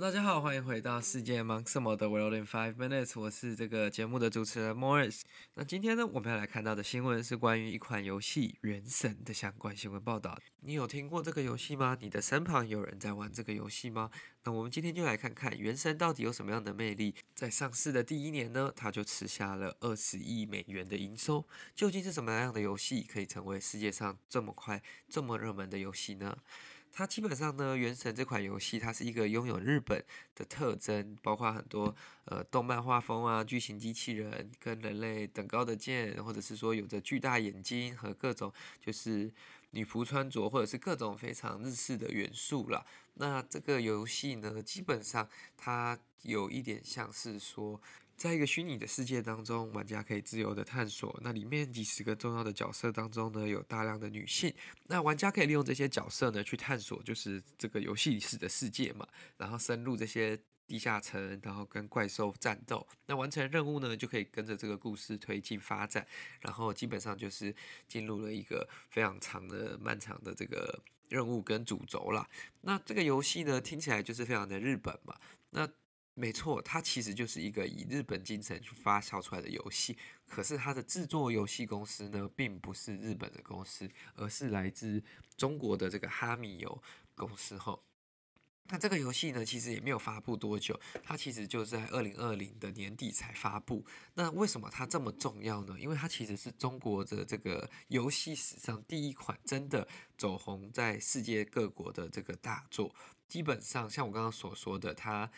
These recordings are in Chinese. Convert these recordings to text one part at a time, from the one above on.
大家好，欢迎回到世界忙什么的 World in Five Minutes，我是这个节目的主持人 Morris。那今天呢，我们要来看到的新闻是关于一款游戏《原神》的相关新闻报道。你有听过这个游戏吗？你的身旁有人在玩这个游戏吗？那我们今天就来看看《原神》到底有什么样的魅力。在上市的第一年呢，它就吃下了二十亿美元的营收。究竟是什么样的游戏可以成为世界上这么快、这么热门的游戏呢？它基本上呢，《原神》这款游戏，它是一个拥有日本的特征，包括很多呃动漫画风啊、巨型机器人跟人类等高的剑，或者是说有着巨大眼睛和各种就是女仆穿着，或者是各种非常日式的元素啦。那这个游戏呢，基本上它有一点像是说。在一个虚拟的世界当中，玩家可以自由的探索。那里面几十个重要的角色当中呢，有大量的女性。那玩家可以利用这些角色呢，去探索就是这个游戏里的世界嘛，然后深入这些地下城，然后跟怪兽战斗。那完成任务呢，就可以跟着这个故事推进发展。然后基本上就是进入了一个非常长的、漫长的这个任务跟主轴啦。那这个游戏呢，听起来就是非常的日本嘛。那没错，它其实就是一个以日本精神去发酵出来的游戏。可是它的制作游戏公司呢，并不是日本的公司，而是来自中国的这个哈密游公司。后，那这个游戏呢，其实也没有发布多久，它其实就在二零二零的年底才发布。那为什么它这么重要呢？因为它其实是中国的这个游戏史上第一款真的走红在世界各国的这个大作。基本上，像我刚刚所说的，它。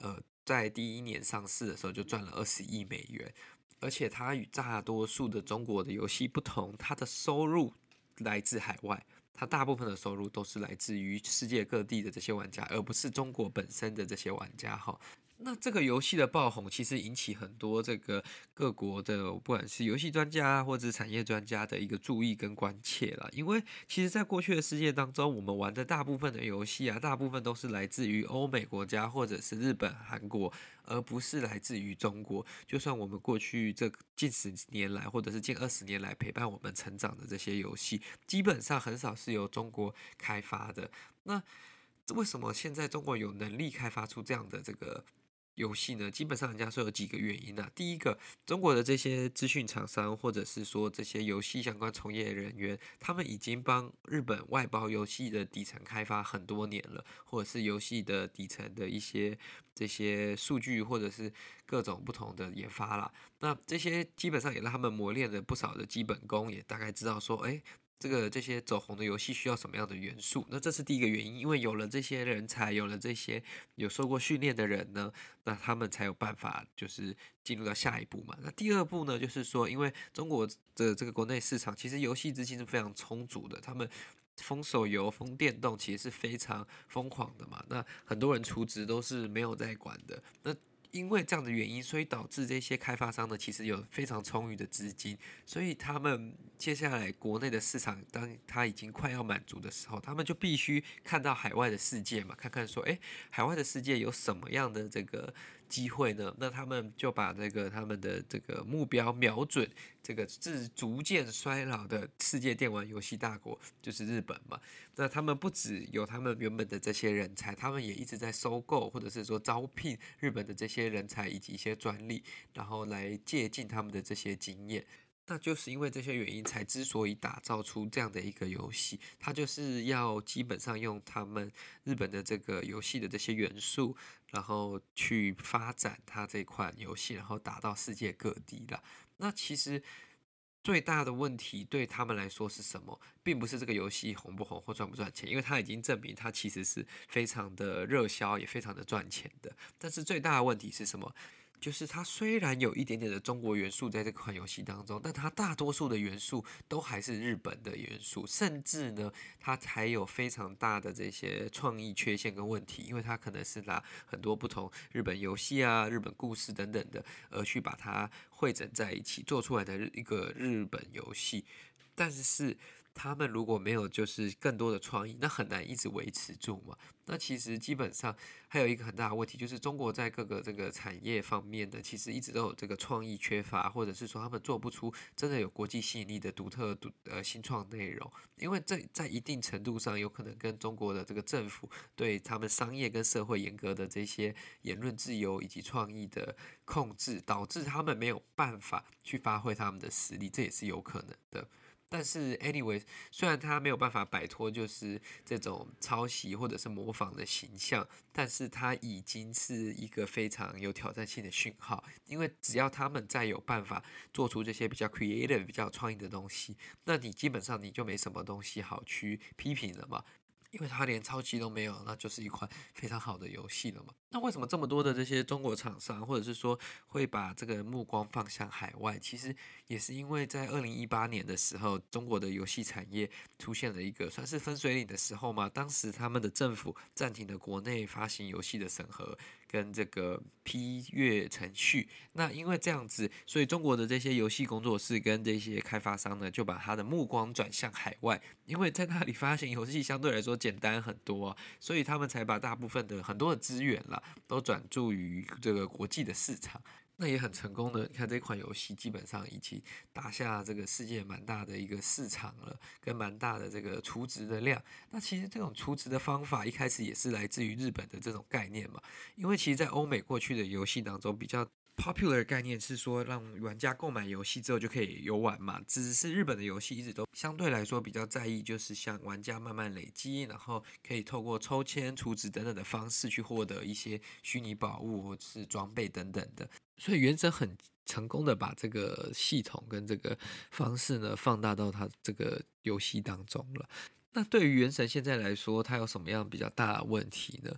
呃，在第一年上市的时候就赚了二十亿美元，而且它与大多数的中国的游戏不同，它的收入来自海外，它大部分的收入都是来自于世界各地的这些玩家，而不是中国本身的这些玩家哈。那这个游戏的爆红，其实引起很多这个各国的，不管是游戏专家或者产业专家的一个注意跟关切了。因为其实，在过去的世界当中，我们玩的大部分的游戏啊，大部分都是来自于欧美国家或者是日本、韩国，而不是来自于中国。就算我们过去这近十年来，或者是近二十年来陪伴我们成长的这些游戏，基本上很少是由中国开发的。那为什么现在中国有能力开发出这样的这个？游戏呢，基本上人家说有几个原因啊。第一个，中国的这些资讯厂商，或者是说这些游戏相关从业人员，他们已经帮日本外包游戏的底层开发很多年了，或者是游戏的底层的一些这些数据，或者是各种不同的研发啦。那这些基本上也让他们磨练了不少的基本功，也大概知道说，哎。这个这些走红的游戏需要什么样的元素？那这是第一个原因，因为有了这些人才，有了这些有受过训练的人呢，那他们才有办法就是进入到下一步嘛。那第二步呢，就是说，因为中国的这个国内市场其实游戏资金是非常充足的，他们封手游、封电动其实是非常疯狂的嘛。那很多人出值都是没有在管的。那因为这样的原因，所以导致这些开发商呢，其实有非常充裕的资金，所以他们接下来国内的市场，当他已经快要满足的时候，他们就必须看到海外的世界嘛，看看说，诶，海外的世界有什么样的这个机会呢？那他们就把这个他们的这个目标瞄准这个自逐渐衰老的世界电玩游戏大国，就是日本嘛。那他们不只有他们原本的这些人才，他们也一直在收购或者是说招聘日本的这些人才以及一些专利，然后来借鉴他们的这些经验。那就是因为这些原因，才之所以打造出这样的一个游戏，它就是要基本上用他们日本的这个游戏的这些元素，然后去发展它这款游戏，然后打到世界各地的。那其实最大的问题对他们来说是什么？并不是这个游戏红不红或赚不赚钱，因为它已经证明它其实是非常的热销，也非常的赚钱的。但是最大的问题是什么？就是它虽然有一点点的中国元素在这款游戏当中，但它大多数的元素都还是日本的元素，甚至呢，它还有非常大的这些创意缺陷跟问题，因为它可能是拿很多不同日本游戏啊、日本故事等等的，而去把它汇整在一起做出来的一个日本游戏，但是他们如果没有就是更多的创意，那很难一直维持住嘛。那其实基本上还有一个很大的问题，就是中国在各个这个产业方面的，其实一直都有这个创意缺乏，或者是说他们做不出真的有国际吸引力的独特独呃新创内容。因为这在一定程度上有可能跟中国的这个政府对他们商业跟社会严格的这些言论自由以及创意的控制，导致他们没有办法去发挥他们的实力，这也是有可能的。但是，anyway，虽然他没有办法摆脱就是这种抄袭或者是模仿的形象，但是他已经是一个非常有挑战性的讯号。因为只要他们再有办法做出这些比较 creative、比较创意的东西，那你基本上你就没什么东西好去批评了嘛。因为它连抄袭都没有，那就是一款 非常好的游戏了嘛。那为什么这么多的这些中国厂商，或者是说会把这个目光放向海外？其实也是因为在二零一八年的时候，中国的游戏产业出现了一个算是分水岭的时候嘛。当时他们的政府暂停了国内发行游戏的审核跟这个批阅程序。那因为这样子，所以中国的这些游戏工作室跟这些开发商呢，就把他的目光转向海外，因为在那里发行游戏相对来说简单很多，所以他们才把大部分的很多的资源啦。都转注于这个国际的市场，那也很成功的。你看这款游戏基本上已经打下这个世界蛮大的一个市场了，跟蛮大的这个储值的量。那其实这种储值的方法一开始也是来自于日本的这种概念嘛，因为其实，在欧美过去的游戏当中比较。Popular 概念是说，让玩家购买游戏之后就可以游玩嘛。只是日本的游戏一直都相对来说比较在意，就是像玩家慢慢累积，然后可以透过抽签、储值等等的方式去获得一些虚拟宝物或者是装备等等的。所以原神很成功的把这个系统跟这个方式呢放大到它这个游戏当中了。那对于原神现在来说，它有什么样比较大的问题呢？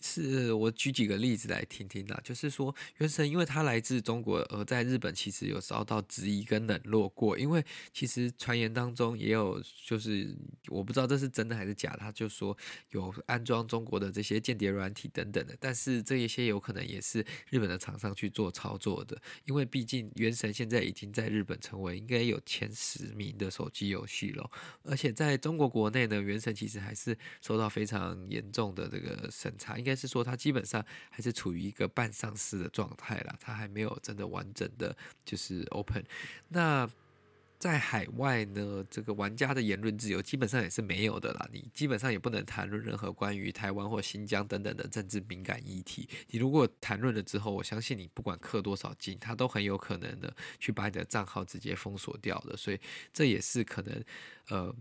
是我举几个例子来听听啦，就是说，原神因为它来自中国，而在日本其实有遭到质疑跟冷落过。因为其实传言当中也有，就是我不知道这是真的还是假，他就说有安装中国的这些间谍软体等等的，但是这一些有可能也是日本的厂商去做操作的。因为毕竟原神现在已经在日本成为应该有前十名的手机游戏了，而且在中国国内呢，原神其实还是受到非常严重的这个审查，应该。应该是说，它基本上还是处于一个半上市的状态啦，它还没有真的完整的就是 open。那在海外呢，这个玩家的言论自由基本上也是没有的啦，你基本上也不能谈论任何关于台湾或新疆等等的政治敏感议题。你如果谈论了之后，我相信你不管氪多少金，他都很有可能的去把你的账号直接封锁掉的。所以这也是可能，呃。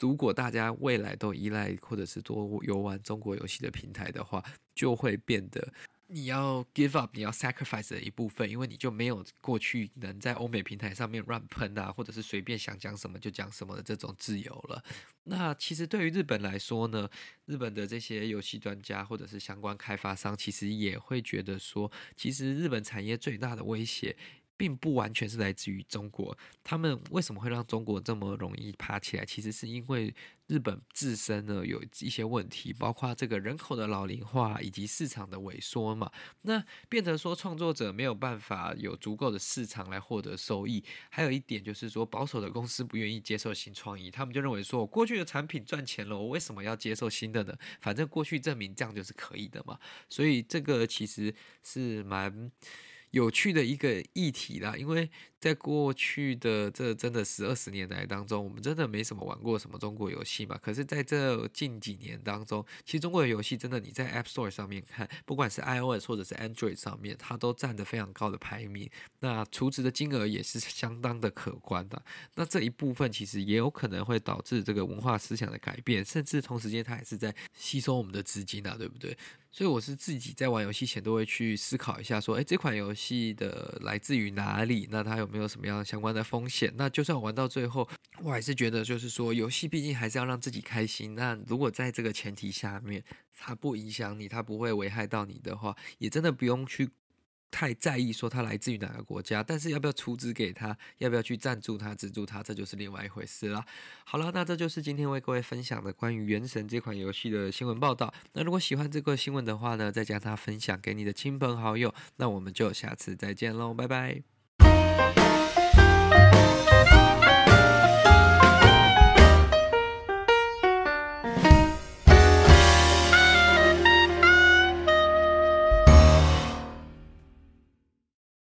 如果大家未来都依赖或者是多游玩中国游戏的平台的话，就会变得你要 give up，你要 sacrifice 的一部分，因为你就没有过去能在欧美平台上面乱喷啊，或者是随便想讲什么就讲什么的这种自由了。那其实对于日本来说呢，日本的这些游戏专家或者是相关开发商，其实也会觉得说，其实日本产业最大的威胁。并不完全是来自于中国，他们为什么会让中国这么容易爬起来？其实是因为日本自身呢有一些问题，包括这个人口的老龄化以及市场的萎缩嘛。那变成说创作者没有办法有足够的市场来获得收益。还有一点就是说，保守的公司不愿意接受新创意，他们就认为说，我过去的产品赚钱了，我为什么要接受新的呢？反正过去证明这样就是可以的嘛。所以这个其实是蛮。有趣的一个议题啦，因为在过去的这真的十二十年来当中，我们真的没什么玩过什么中国游戏嘛。可是在这近几年当中，其实中国的游戏真的你在 App Store 上面看，不管是 iOS 或者是 Android 上面，它都占得非常高的排名。那储值的金额也是相当的可观的。那这一部分其实也有可能会导致这个文化思想的改变，甚至同时间它也是在吸收我们的资金啊，对不对？所以我是自己在玩游戏前都会去思考一下，说，哎，这款游戏的来自于哪里？那它有没有什么样相关的风险？那就算玩到最后，我还是觉得，就是说，游戏毕竟还是要让自己开心。那如果在这个前提下面，它不影响你，它不会危害到你的话，也真的不用去。太在意说它来自于哪个国家，但是要不要出资给他，要不要去赞助他、资助他，这就是另外一回事了。好了，那这就是今天为各位分享的关于《原神》这款游戏的新闻报道。那如果喜欢这个新闻的话呢，再将它分享给你的亲朋好友。那我们就下次再见喽，拜拜。